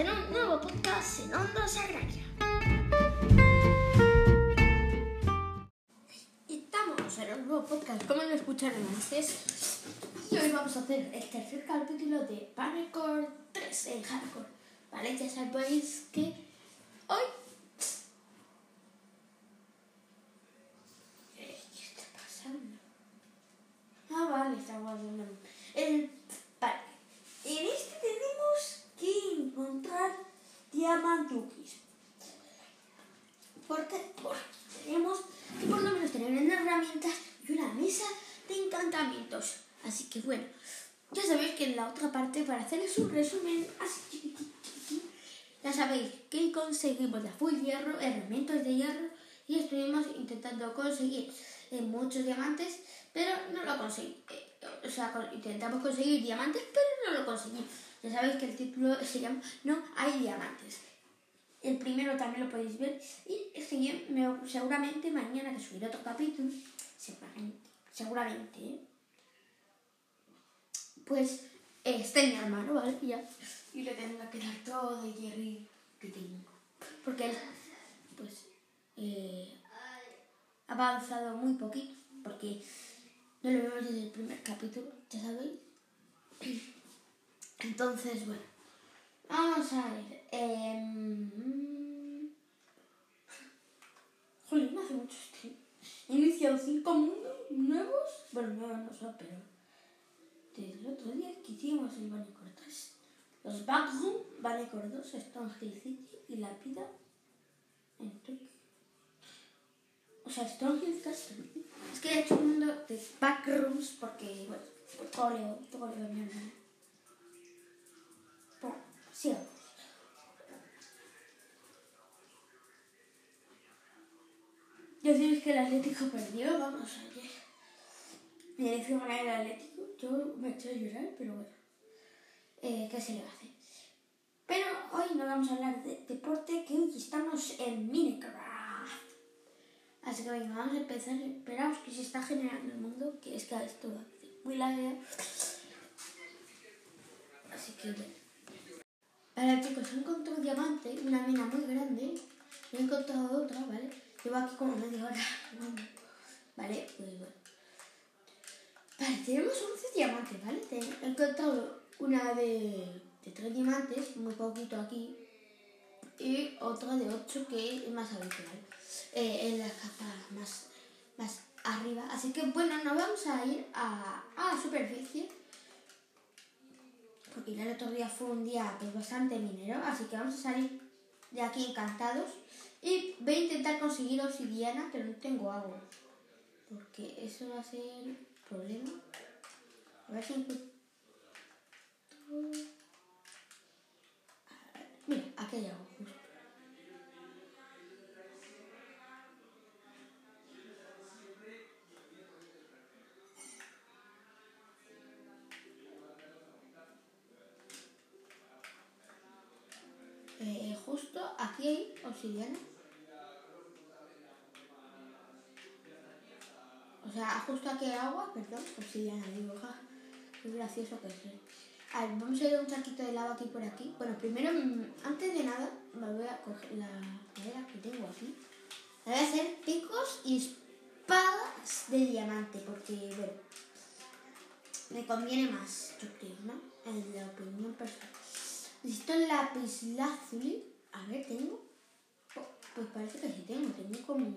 en un nuevo podcast en Onda Sagraria. Estamos en un nuevo podcast, como lo escucharon antes. Y hoy vamos a hacer el tercer capítulo de Paracord 3 en Hardcore. ¿Vale? Ya sabéis que hoy. Eh, ¿Qué está pasando? Ah, vale, está guardando. El. Vale. En este encontrar diamantukis. Porque tenemos que por lo menos tener unas herramientas y una mesa de encantamientos. Así que bueno, ya sabéis que en la otra parte, para hacerles un resumen ya sabéis que conseguimos la full hierro, herramientas de hierro y estuvimos intentando conseguir eh, muchos diamantes, pero no lo conseguimos. o sea, intentamos conseguir diamantes, pero no lo conseguimos. Ya sabéis que el título se llama No hay diamantes. El primero también lo podéis ver. Y me- seguramente mañana que subiré otro capítulo, seguramente, seguramente, ¿eh? pues esté mi hermano, ¿vale? Y Ya. Y le tenga que dar todo el hierro que tengo. Porque él, pues, eh, ha avanzado muy poquito. Porque no lo vemos desde el primer capítulo, ya sabéis. Entonces, bueno. Vamos a ver. em, Jolín, hace mucho stream. He iniciado cinco mundos nuevos. Bueno, nuevos no son, pero. Desde el otro día que hicimos el 3. Los Backroom, Banecore 2, Stone Hill City y la vida en Tokio. O sea, Stone Hill Castle. Es que he hecho un mundo de Backrooms porque, bueno, por leo, todo leo mi hermano. Sabéis que el Atlético perdió, vamos a ver. Me dice ganar el Atlético, yo me eché a llorar, pero bueno. Eh, ¿Qué se le va a hacer? Pero hoy no vamos a hablar de deporte, que hoy estamos en Minecraft. Así que venga, vamos a empezar. Esperaos que se está generando el mundo, que es que esto va muy largo. Así que bueno. Vale chicos, he encontrado un diamante, una mina muy grande. He encontrado otra, ¿vale? Llevo aquí como media hora. Vale, pues bueno. Vale, tenemos 11 diamantes, ¿vale? He encontrado una de, de 3 diamantes, muy poquito aquí. Y otra de 8 que es más habitual. eh, en la capa más, más arriba. Así que bueno, nos vamos a ir a, a la superficie porque ya el otro día fue un día pues, bastante minero, así que vamos a salir de aquí encantados y voy a intentar conseguir obsidiana, pero no tengo agua, porque eso va a ser problema. A ver si encuentro... Mira, aquí hay agua justo. Hay obsidiana. O sea, justo aquí hay agua, perdón, obsidiana, digo, ja, qué gracioso que soy. A ver, vamos a ir a un saquito de lava aquí por aquí. Bueno, primero, mm, antes de nada, me voy a coger la madera que tengo aquí. Me voy a hacer picos y espadas de diamante, porque, bueno, me conviene más, yo creo, ¿no? En la opinión personal. Necesito lápiz lazuli. A ver, ¿tengo? Oh, pues parece que sí tengo. Tengo como,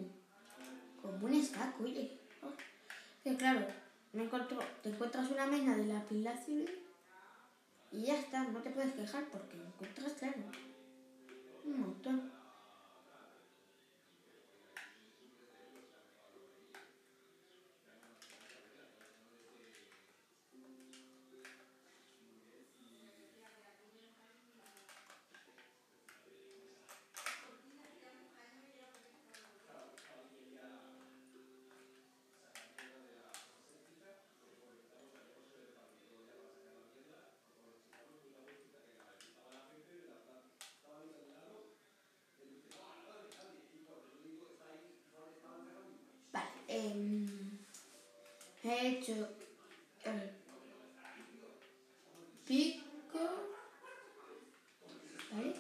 como un stack, oye. Oh, claro, me encuentro, te encuentras una mena de lápiz lazuli y ya está. No te puedes quejar porque encuentras, claro. Un montón. el em, pico, ¿vale?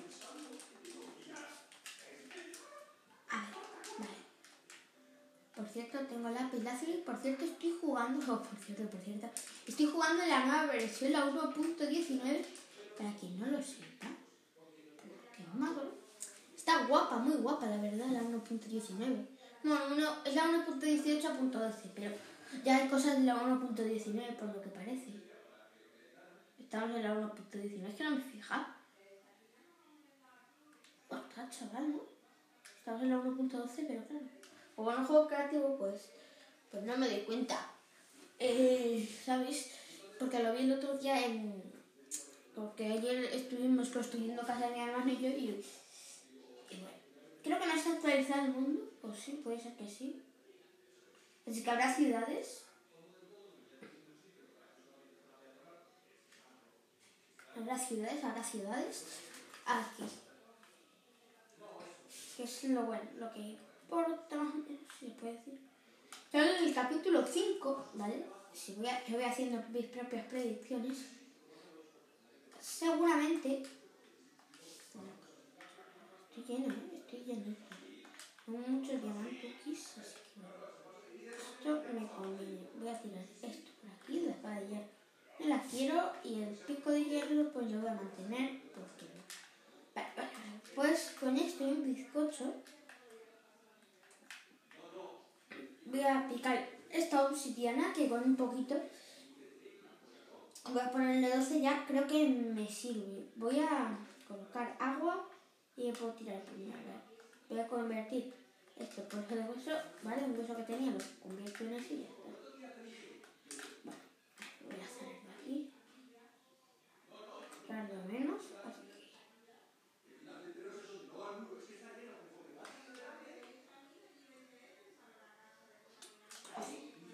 A ver, vale. Por cierto, tengo lápiz láser y por cierto estoy jugando, oh, por cierto, por cierto, estoy jugando la nueva versión, la 1.19, para quien no lo sepa, porque malo. Está guapa, muy guapa, la verdad, la 1.19. Bueno, no, es la 1.18.12, pero ya hay cosas de la 1.19 por lo que parece. Estamos en la 1.19, es que no me fija. Ostras, chaval, ¿no? Estamos en la 1.12, pero claro. O bueno, juego creativo, pues, pues no me doy cuenta. Eh, ¿Sabes? Porque lo vi el otro día en... Porque ayer estuvimos construyendo casa de mi hermano y yo y. Creo que no está actualizado el mundo. Pues sí, puede ser que sí. Así que habrá ciudades. Habrá ciudades, habrá ciudades. Aquí. Que es lo bueno, lo que por se puede decir. Pero en el capítulo 5, ¿vale? Si voy yo voy haciendo mis propias predicciones. Seguramente. Estoy lleno, ¿eh? estoy lleno. Tengo muchos diamantes, que esto me conviene. Voy a tirar esto por aquí, la espada de hierro. Me la quiero y el pico de hierro pues lo voy a mantener porque. Vale, vale. Pues con esto y un bizcocho voy a picar esta obsidiana que con un poquito voy a ponerle 12 ya, creo que me sirve. Voy a colocar agua y puedo tirar primero. Voy a convertir esto por el hueso, ¿vale? Un hueso que tenía lo convierto en así y ya está. Vale, voy a hacer de aquí. Tardo menos, así que...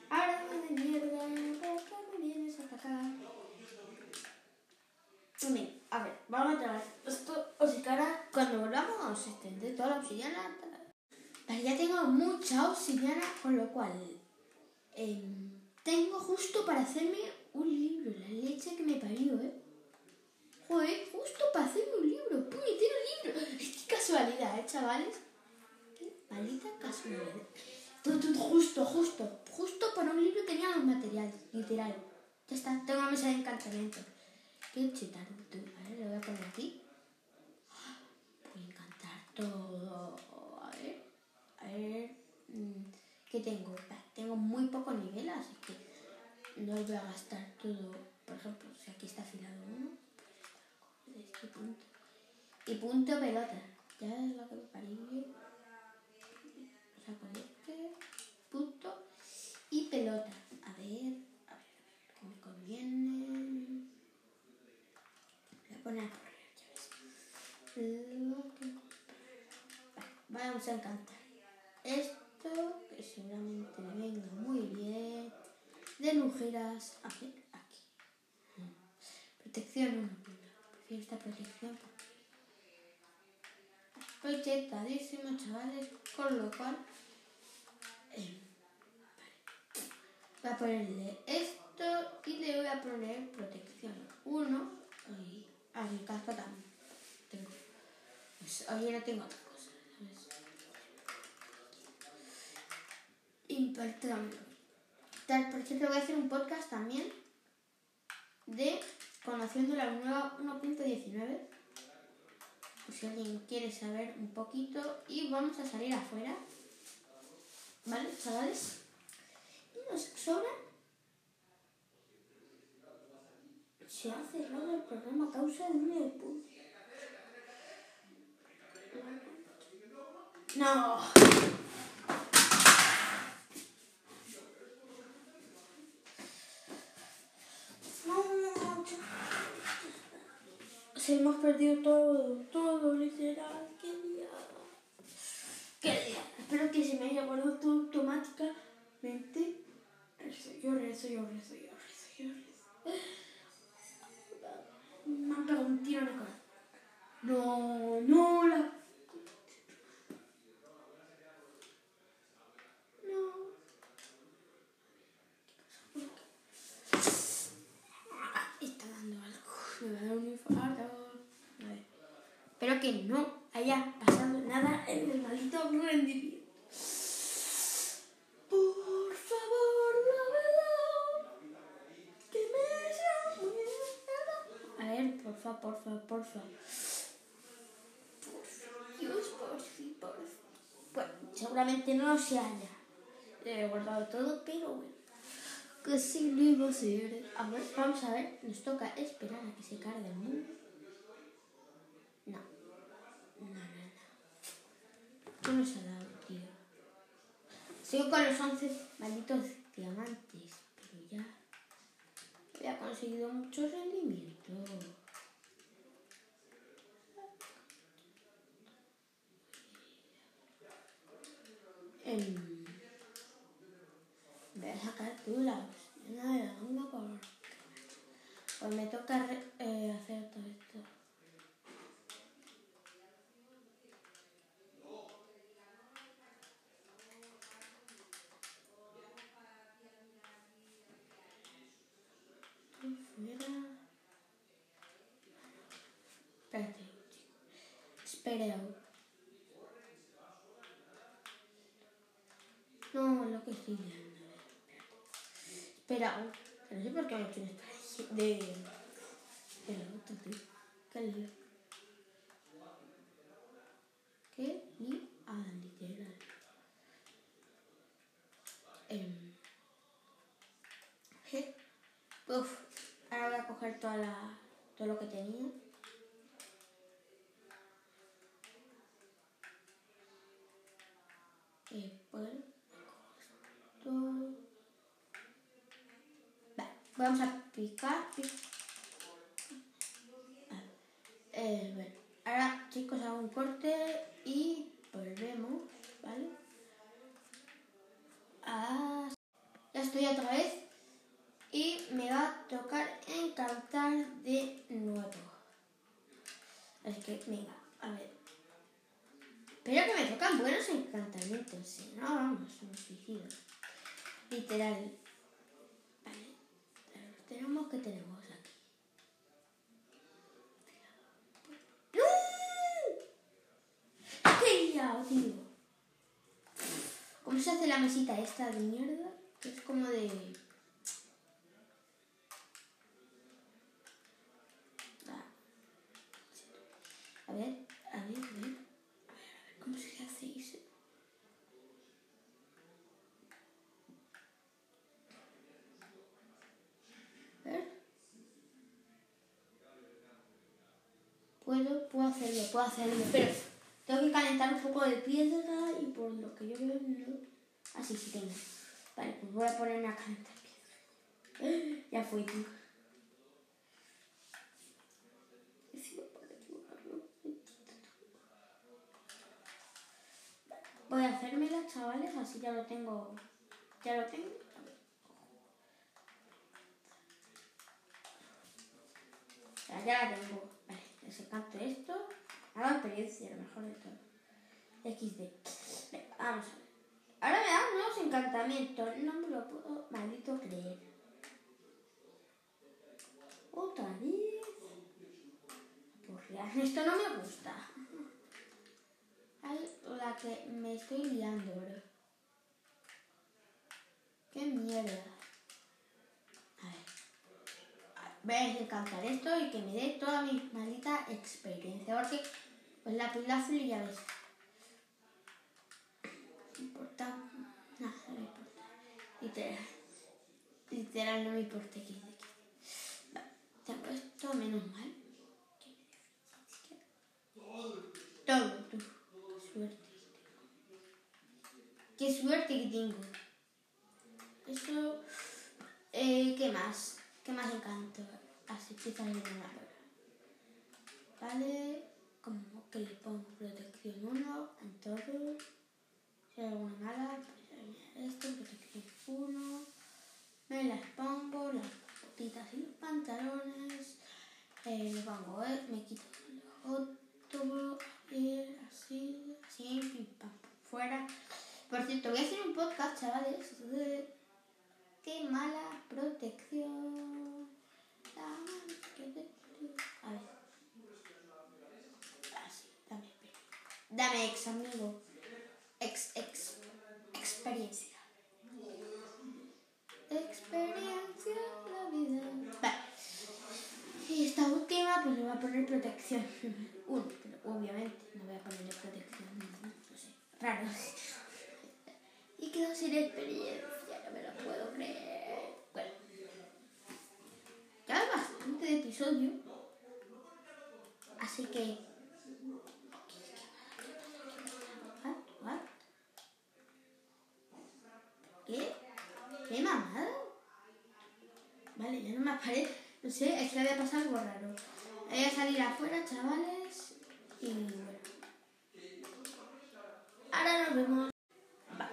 Ahora de mierda, ¿por qué me vienes a atacar? Bien, a ver, vamos a traer esto, o si cara, cuando volvamos vamos a extender toda la obsidiana. Ya tengo mucha obsidiana, con lo cual em, tengo justo para hacerme un libro, la leche que me parió, ¿eh? Joder, justo para hacerme un libro, puñetero libro. Qué casualidad, ¿eh, chavales? Qué maldita casualidad. Justo, justo, justo para un libro tenía los materiales, literal. Ya está, tengo una mesa de encantamiento. Qué chetar, tú. A ver, lo voy a poner aquí. Voy a encantar todo. Ver, mm, ¿Qué tengo? Tengo muy poco nivel, así que no voy a gastar todo. Por ejemplo, si aquí está afilado uno, este punto. Y punto pelota. Ya es lo que me parece. Este punto y pelota. A ver, a ver, ¿qué me conviene? Voy a poner a correr, ya ves. Que- Vale, vamos a encantar. Esto, que seguramente me venga muy bien. De lujeras. A ver, aquí. Protección 1. Prefiero esta protección Estoy chetadísimo, chavales, con lo cual eh, voy a ponerle esto y le voy a poner protección 1 y a mi casco también. Tengo. Pues hoy no tengo cosa, ¿sabes? Impactando. Tal, por cierto, voy a hacer un podcast también de conociendo la nueva 1.19 por si alguien quiere saber un poquito. Y vamos a salir afuera. ¿vale chavales? y nos sobra. Se ha cerrado el programa a causa de un no no hemos perdido todo, todo, literal. Qué día. Qué día. Espero que se me haya guardado todo automáticamente. Rezo, yo rezo, yo rezo, yo rezo, yo rezo. Me han pegado un tiro en el corazón. No, no, la. no haya pasado nada en el maldito rendimiento. Por favor, no que me llame. A ver, porfa, porfa, porfa. Por Dios, por fin, por fin. Bueno, seguramente no se haya eh, guardado todo, pero bueno. Que sí lo iba a ser. A ver, vamos a ver, nos toca esperar a que se cargue el mundo. ¿Qué nos ha dado, tío? Sigo con los 11 malditos diamantes, pero ya había conseguido mucho rendimiento. Em, voy a sacar tulas. Nada, una por. Pues me toca re- eh, hacer todo esto. Estoy fuera. Espérate, Espera. No, lo que estoy viendo. Espera. No sé por qué me espera de. de la otra, tío. Qué lío. Qué lío, ah, literal. Em, ¿qué? Uf, ahora voy a coger toda la, todo lo que tenía. Y pues, vamos a picar. pic- Vale. Eh, bueno, ahora chicos hago un corte y volvemos, ¿vale? Ah, ya estoy otra vez y me va a tocar encantar de nuevo. Así que, venga, a ver. Espero que me tocan buenos encantamientos, si no, vamos, me suicido. Literal. Vale, tenemos que tenemos aquí. ¡No! ¡Qué tío! ¿Cómo se hace la mesita esta de mierda? Que es como de... Ah. A ver, a ver, a ver. A ver, a ver, ¿cómo se hace eso? A ver. Puedo, puedo hacerlo, puedo hacerlo, pero tengo que calentar un poco de piedra y por lo que yo veo no. Ah, sí, tengo. Vale, pues voy a ponerme a calentar piedra. Ya para equivocarlo. Voy a hacérmela, chavales, así ya lo tengo. Ya lo tengo. Ya la tengo. Vale, les encanto esto. Hago experiencia, lo mejor de todo. XD. Vamos. Ahora me dan nuevos encantamientos. No me lo puedo maldito creer. Otra vez. Esto no me gusta. Ay, la que me estoy liando, bro. Qué mierda. A ver. Voy a desencantar esto y que me dé toda mi maldita experiencia. Porque, pues la pila azul ya ves. No importa. Nada, no importa. Literal. Literal, no me importa que de qué. Vale, tengo esto, menos mal. Todo. Qué suerte. Qué suerte que tengo. Eso. Eh, ¿Qué más? ¿Qué más encanto? Así que está bien ahora. Vale. Como que le pongo protección 1 en todo. Si alguna mala, pues esto, protección 1. Me las pongo, las botitas y los pantalones. Eh, le pongo, eh, me quito el otro, eh, así, así, pim, pam, fuera. Por cierto, voy a hacer un podcast, chavales, qué mala protección. A ver. Así, dame, espera. Dame ex, amigo. Ex, ex. Experiencia. Experiencia la vida. Y esta última, pues le voy a poner protección. Uno, obviamente no voy a ponerle protección. No sé, raro. Y quedo sin experiencia, no me lo puedo creer. Bueno, ya bastante de episodio. Así que. ¿Qué? ¿Qué mamado? Vale, ya no me aparece. No sé, es que había pasado algo raro. Voy a salir afuera, chavales. Y bueno. Ahora nos vemos. Va.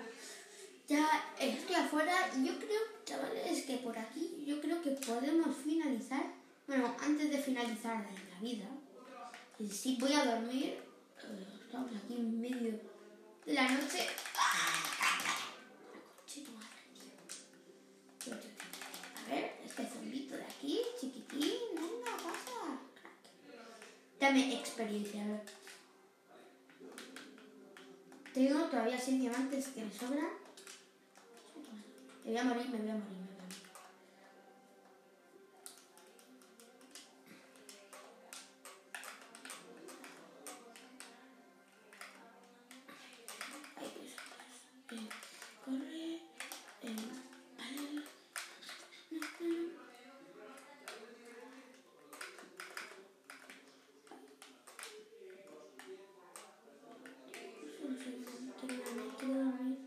Ya estoy afuera y yo creo, chavales, que por aquí yo creo que podemos finalizar. Bueno, antes de finalizar la vida. Sí, voy a dormir. Eh, Estamos aquí en medio de la noche. A ver, este zombito de aquí, chiquitín, venga, pasa. Dame experiencia, a ver. Tengo todavía 6 diamantes que me sobran. Voy a morir, me. Ay, Dios, eh, corre, eh, vale. Quiero dormir, quiero dormir.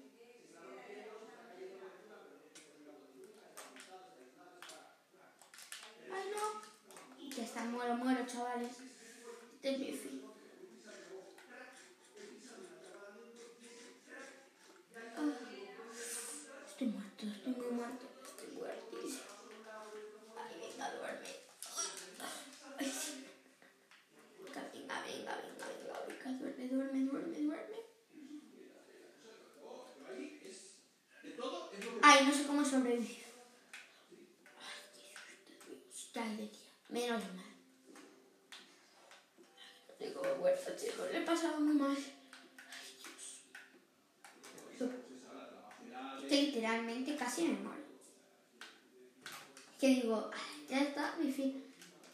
Ay, no. Ya está, muero, muero, chavales. Este es mi fin. Ah. Estoy muerto, estoy muy muerto. Estoy muertísimo. Ay, venga, duerme. Ay, sí. Venga, venga, venga, venga, venga, venga, duerme, duerme, duerme, duerme. Ay, no sé cómo sobrevivir. Ay, Dios, ya de día. Menos mal. No sé cómo muerto, pasado muy mal. Ay, Dios. Literalmente casi me muero. Que digo, ay, ya está, mi fin.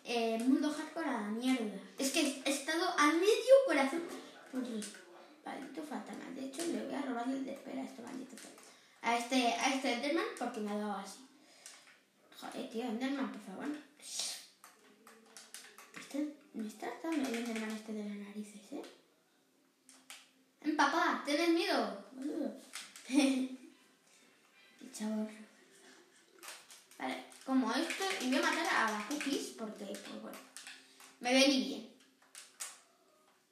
Eh, mundo hardcore a la mierda. Es que he estado a medio corazón. Por Dios. Maldito fantasma. De hecho, le voy a robar el de espera a este maldito. A este, a este Enderman porque me ha dado así. Joder, tío, Enderman, por favor. Este, me está dando el Enderman este de las narices, ¿eh? Ven, papá, ¿tienes miedo? boludo? El chavo. Vale, como esto, y voy a matar a las cookies porque, pues bueno, me vení bien.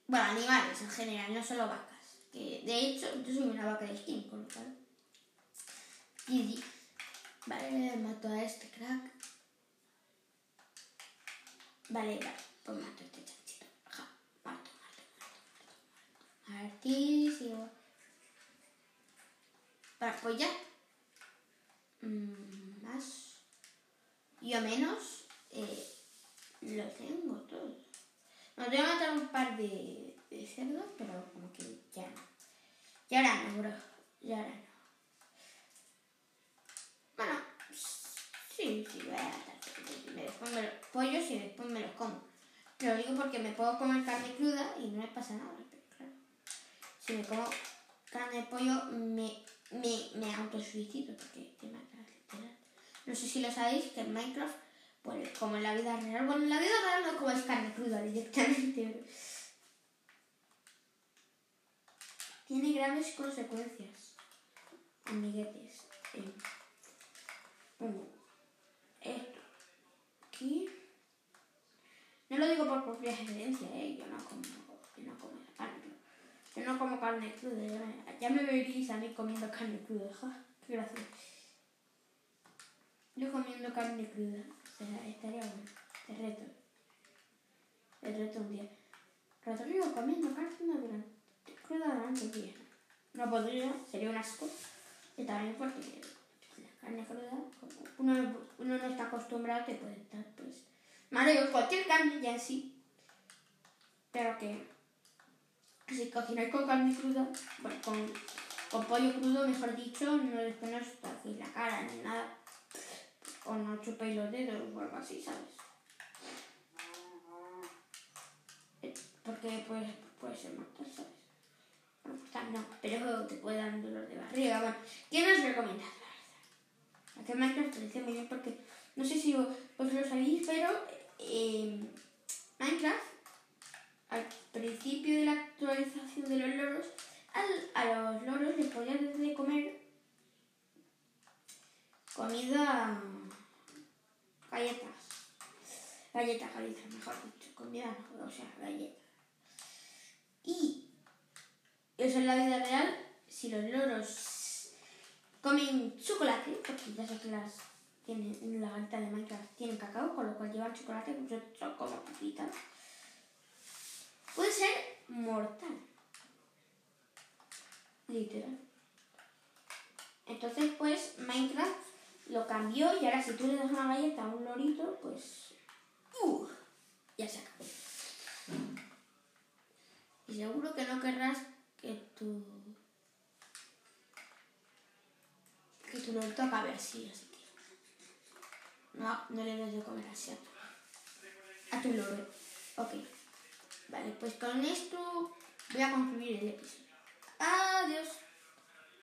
Bueno, animales en general, no solo vacas. Que de hecho, yo soy una vaca de skin, con lo cual. Vale, mato a este crack. Vale, vale, pues mato a este chanchito. Ajá, mato, mato, Hartísimo. Vale, pues ya. Mm, más. Yo menos. Eh, lo tengo todo. Me voy a matar un par de, cerdos, pero como que ya no. Y ahora no, bro. Y ahora no. Bueno, sí, sí, voy a matar. Después me los pollos y después me los como. Lo digo porque me puedo comer carne cruda y no me pasa nada. Si me como carne de pollo, me, me, me autosuicido porque te. No sé si lo sabéis, que en Minecraft, pues como en la vida real, bueno, en la vida real no comes carne cruda directamente. Tiene graves consecuencias, amiguetes. Bueno, esto aquí. No lo digo por propia experiencia, ¿eh? Yo no como, yo no como esa carne. Yo no como carne cruda. Ya me, ya me veréis a mí comiendo carne cruda. Ja, qué gracioso. Yo comiendo carne cruda. O estaría bueno. Te reto. Te reto un día. Rodrigo comiendo carne durante, cruda durante un día. No podría, sería un asco. Y también porque la carne cruda, como uno, no está acostumbrado, te puede estar, pues. Malo, cualquier carne ya sí. Pero que si cocináis con carne cruda, bueno, con, con pollo crudo, mejor dicho, no no os hacéis la cara ni nada. O no chupéis los dedos o algo así, ¿sabes? porque pues, puede ser mortal, ¿sabes? Mortal no, pero te puede dar un dolor de barriga. Bueno, ¿qué nos recomiendas, la? Hacer Minecraft te dice muy bien porque no sé si vos, lo sabéis, pero eh, Minecraft al principio de la actualización de los loros, a los loros les podían de comer comida, galletas, galletas, galletas, mejor dicho, comida, o sea, galletas. Y eso en la vida real, si los loros comen chocolate, porque ya sé que las tienen en la galleta de Minecraft tienen cacao, con lo cual llevan chocolate, pues yo como papitas puede ser mortal. Literal. Entonces, pues, Minecraft lo cambió y ahora si tú le das una galleta a un lorito, pues... Uh, ya se acabó. Y seguro que no querrás que tu... que tu lorito acabe así, así. No, no le des de comer así a tu... a tu loro. Ok. Vale, pues con esto voy a concluir el episodio. Adiós.